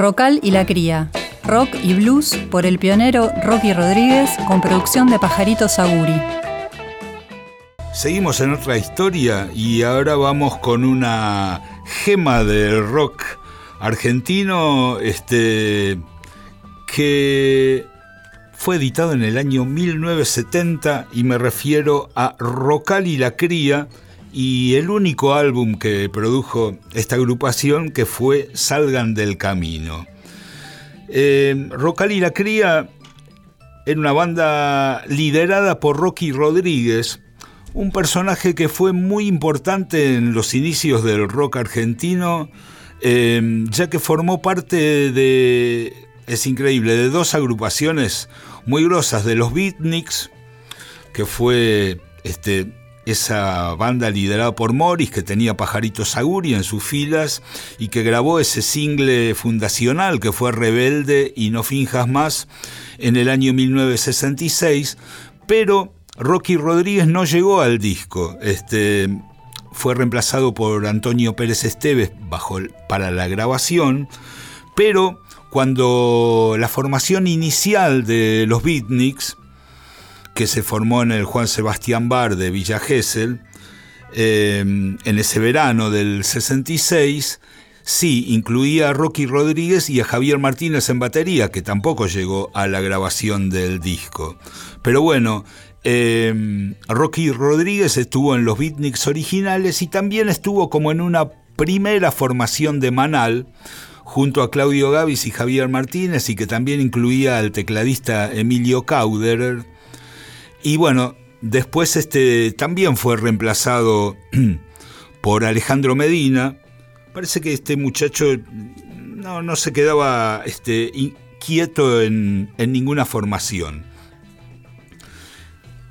Rocal y la Cría. Rock y blues por el pionero Rocky Rodríguez con producción de Pajarito Saguri. Seguimos en otra historia y ahora vamos con una gema del rock argentino este, que fue editado en el año 1970 y me refiero a Rocal y la Cría y el único álbum que produjo esta agrupación que fue Salgan del Camino. Eh, Rocal y la Cría era una banda liderada por Rocky Rodríguez, un personaje que fue muy importante en los inicios del rock argentino, eh, ya que formó parte de, es increíble, de dos agrupaciones muy grosas, de los Beatniks, que fue este, esa banda liderada por Morris que tenía Pajarito Saguri en sus filas y que grabó ese single fundacional que fue Rebelde y No Finjas Más en el año 1966, pero Rocky Rodríguez no llegó al disco. Este, fue reemplazado por Antonio Pérez Esteves bajo, para la grabación, pero cuando la formación inicial de los Beatniks que se formó en el Juan Sebastián Bar de Villa Gesell, eh, en ese verano del 66, sí, incluía a Rocky Rodríguez y a Javier Martínez en batería, que tampoco llegó a la grabación del disco. Pero bueno, eh, Rocky Rodríguez estuvo en los beatniks originales y también estuvo como en una primera formación de Manal, junto a Claudio Gavis y Javier Martínez, y que también incluía al tecladista Emilio Cauderer, y bueno, después este, también fue reemplazado por Alejandro Medina. Parece que este muchacho no, no se quedaba este, quieto en, en, ninguna formación.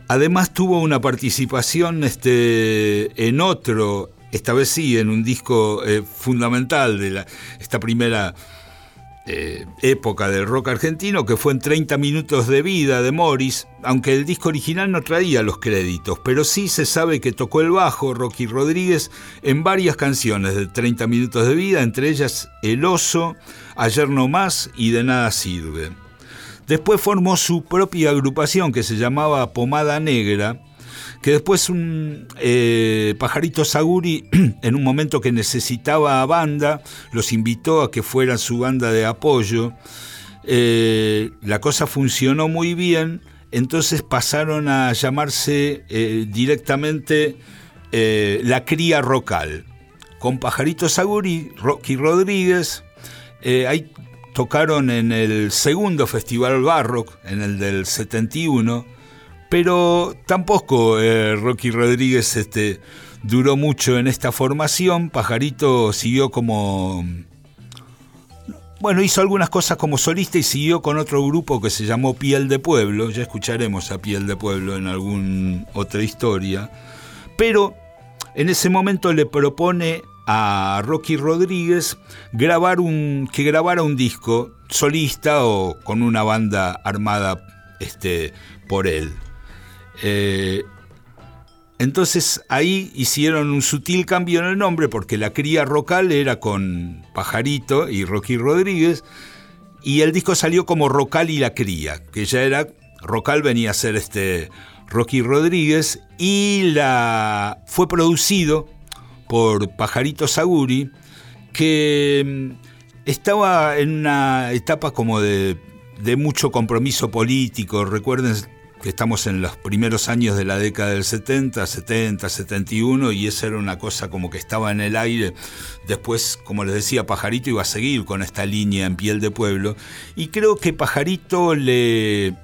Además tuvo una participación este, en otro, esta vez sí, en un disco eh, fundamental de la, esta primera eh, época del rock argentino, que fue en 30 minutos de vida de Morris, aunque el disco original no traía los créditos, pero sí se sabe que tocó el bajo Rocky Rodríguez en varias canciones de 30 minutos de vida, entre ellas El oso, Ayer no más y De nada sirve. Después formó su propia agrupación que se llamaba Pomada Negra, que después un eh, pajarito Saguri, en un momento que necesitaba banda, los invitó a que fueran su banda de apoyo. Eh, la cosa funcionó muy bien, entonces pasaron a llamarse eh, directamente La Cría Rocal, con Pajarito Saguri, Rocky Rodríguez. ahí tocaron en el segundo Festival Barrock, en el del 71 pero tampoco eh, Rocky Rodríguez este, duró mucho en esta formación. Pajarito siguió como... Bueno, hizo algunas cosas como solista y siguió con otro grupo que se llamó Piel de Pueblo. Ya escucharemos a Piel de Pueblo en alguna otra historia. Pero en ese momento le propone a Rocky Rodríguez grabar un, que grabara un disco solista o con una banda armada este, por él. Eh, entonces ahí hicieron un sutil cambio en el nombre porque la cría Rocal era con Pajarito y Rocky Rodríguez y el disco salió como Rocal y la cría, que ya era, Rocal venía a ser este Rocky Rodríguez y la, fue producido por Pajarito Saguri que mm, estaba en una etapa como de, de mucho compromiso político, recuerden que estamos en los primeros años de la década del 70, 70, 71, y esa era una cosa como que estaba en el aire. Después, como les decía, Pajarito iba a seguir con esta línea en piel de pueblo, y creo que Pajarito le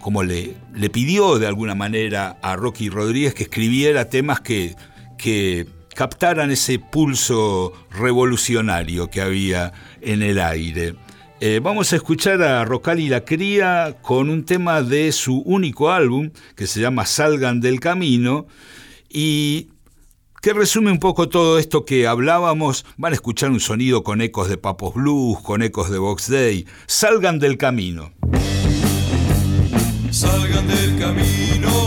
como le, le pidió de alguna manera a Rocky Rodríguez que escribiera temas que, que captaran ese pulso revolucionario que había en el aire. Eh, vamos a escuchar a Rocal y la Cría con un tema de su único álbum que se llama Salgan del Camino y que resume un poco todo esto que hablábamos. Van a escuchar un sonido con ecos de Papos Blues, con ecos de Box Day. Salgan del camino. Salgan del camino,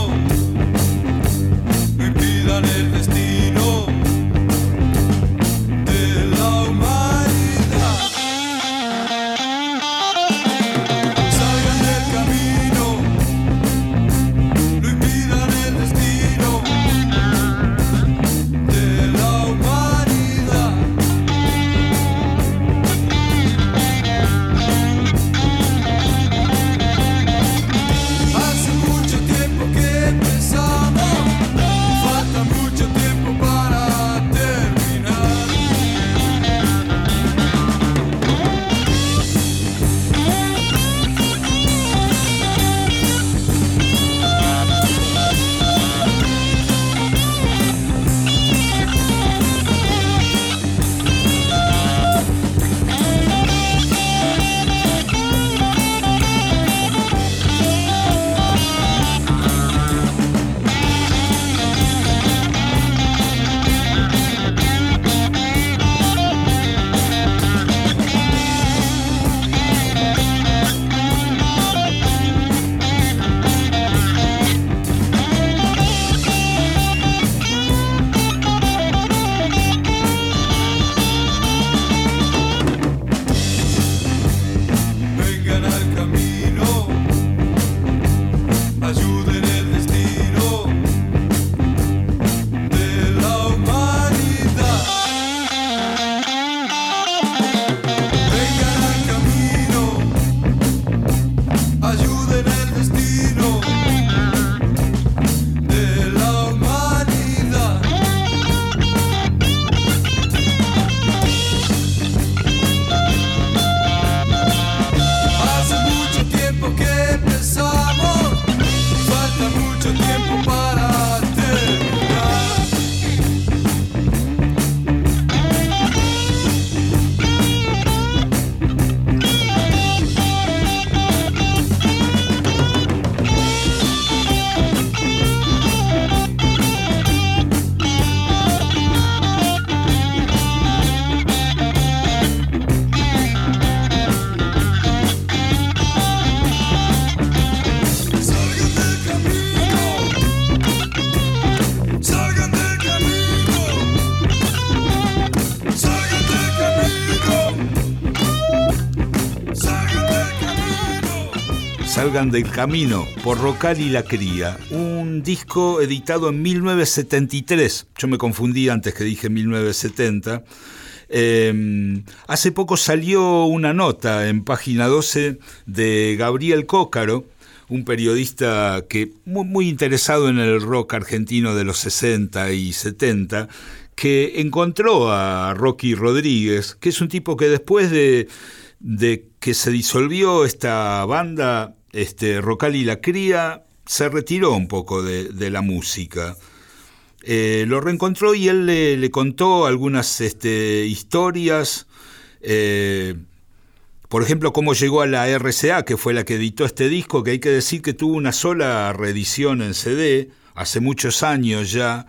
Salgan del Camino por Rocal y la Cría, un disco editado en 1973. Yo me confundí antes que dije 1970. Em, hace poco salió una nota en página 12 de Gabriel Cócaro, un periodista que muy, muy, interesado en el rock argentino de los 60 y 70, que encontró a Rocky Rodríguez, que es un tipo que después de, de que se disolvió esta banda, este, Rocal y la Cría, se retiró un poco de, la música. Eh, lo reencontró y él le, contó algunas este, historias. Eh, por ejemplo, cómo llegó a la RCA, que fue la que editó este disco, que hay que decir que tuvo una sola reedición en CD, hace muchos años ya,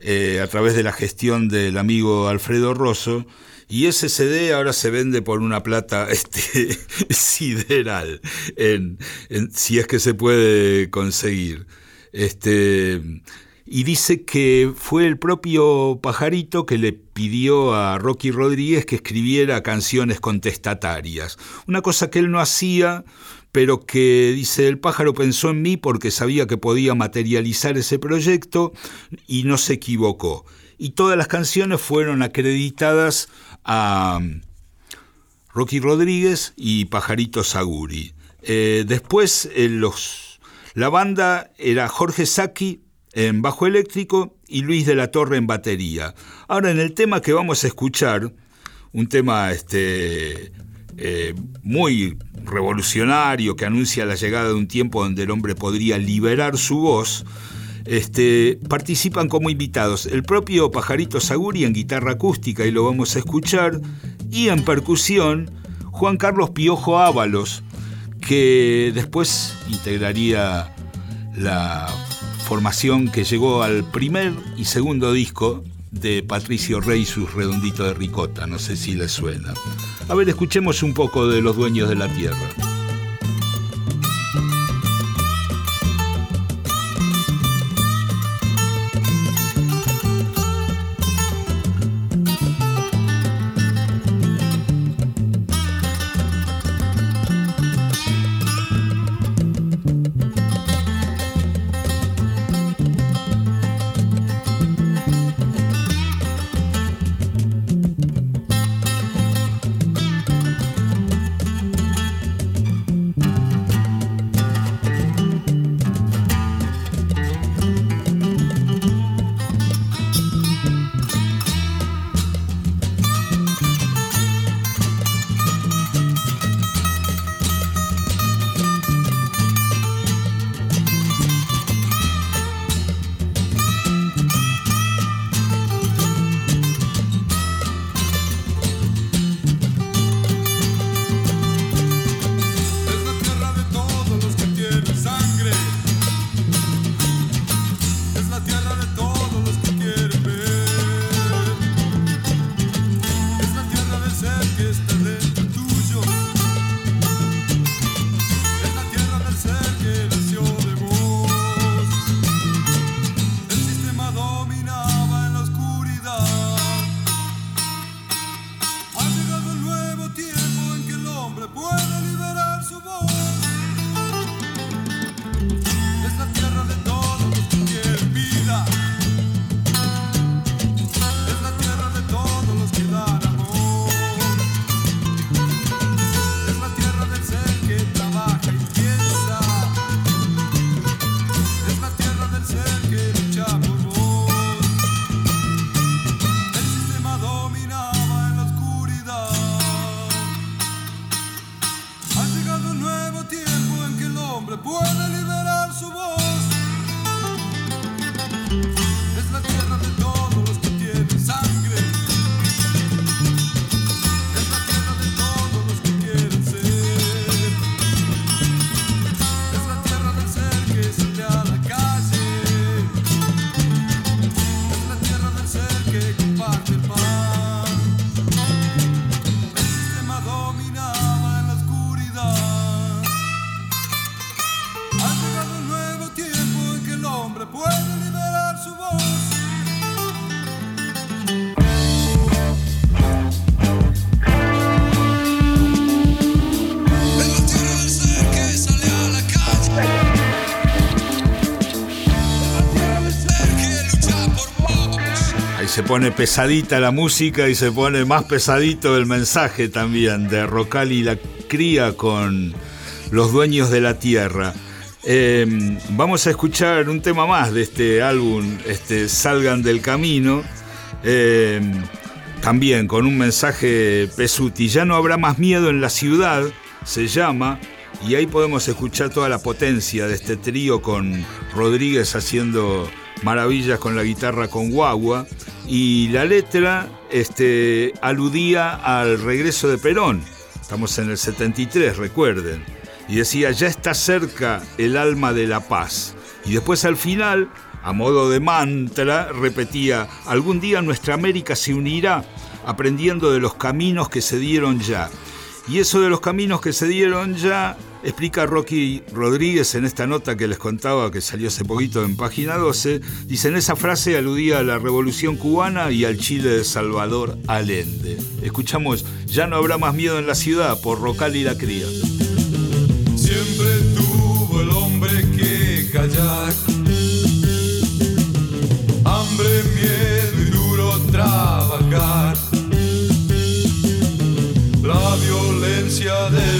eh, a través de la gestión del amigo Alfredo Rosso, y ese CD ahora se vende por una plata este, sideral, en, si es que se puede conseguir. Este, y dice que fue el propio pajarito que le pidió a Rocky Rodríguez que escribiera canciones contestatarias. Una cosa que él no hacía, pero que dice el pájaro pensó en mí porque sabía que podía materializar ese proyecto y no se equivocó. Y todas las canciones fueron acreditadas a Rocky Rodríguez y Pajarito Saguri. Eh, después eh, los, la banda era Jorge Saki en bajo eléctrico y Luis de la Torre en batería. Ahora en el tema que vamos a escuchar, un tema este, eh, muy revolucionario que anuncia la llegada de un tiempo donde el hombre podría liberar su voz, este, participan como invitados el propio Pajarito Saguri en guitarra acústica y lo vamos a escuchar, y en percusión Juan Carlos Piojo Ábalos, que después integraría la formación que llegó al primer y segundo disco de Patricio Rey, sus redonditos de ricota, no sé si les suena. A ver, escuchemos un poco de los dueños de la tierra. Se pone pesadita la música y se pone más pesadito el mensaje también de Rocal y la cría con los dueños de la tierra. Em, vamos a escuchar un tema más de este álbum, este, Salgan del Camino, em, también con un mensaje pesuti. Ya no habrá más miedo en la ciudad, se llama, y ahí podemos escuchar toda la potencia de este trío con Rodríguez haciendo maravillas con la guitarra con guagua y la letra este, aludía al regreso de Perón. Estamos en el 73, recuerden. Y decía, ya está cerca el alma de la paz. Y después al final, a modo de mantra, repetía, algún día nuestra América se unirá aprendiendo de los caminos que se dieron ya. Y eso de los caminos que se dieron ya explica Rocky Rodríguez en esta nota que les contaba que salió hace poquito en página 12. Dice, en esa frase aludía a la revolución cubana y al Chile de Salvador Allende. Escuchamos, ya no habrá más miedo en la ciudad por Rocal y la cría. Siempre tuvo other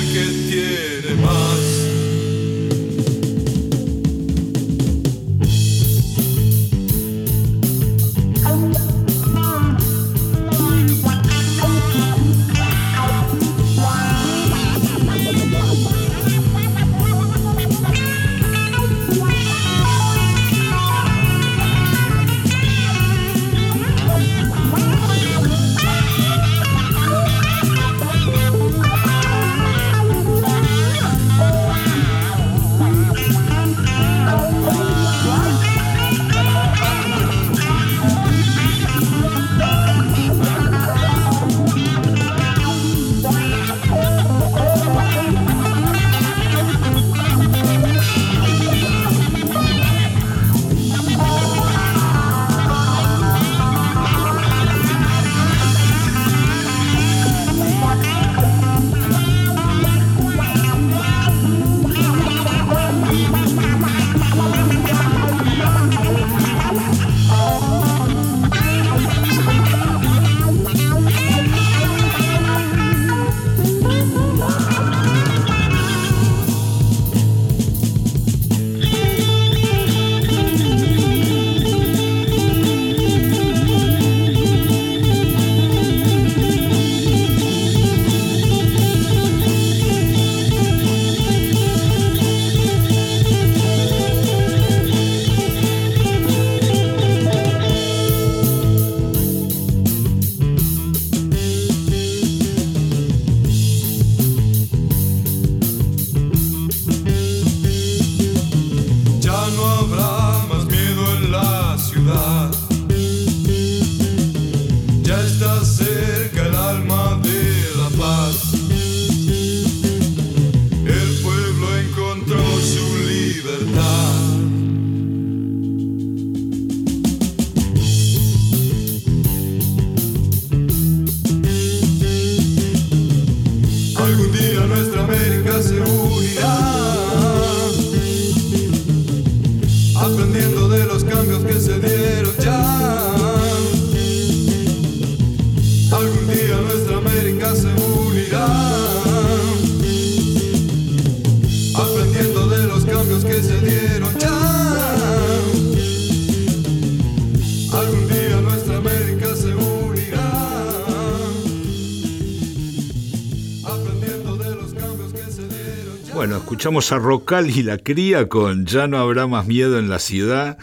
Bueno, escuchamos a Rocal y la cría con Ya no habrá más miedo en la ciudad.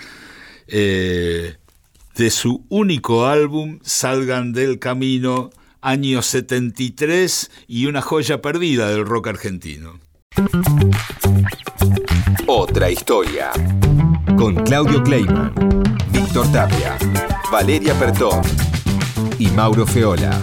eh, de su único álbum, Salgan del Camino, año 73 y una joya perdida del rock argentino. Otra historia. Con Claudio Kleiman, Víctor Tapia, Valeria Pertón y Mauro Feola.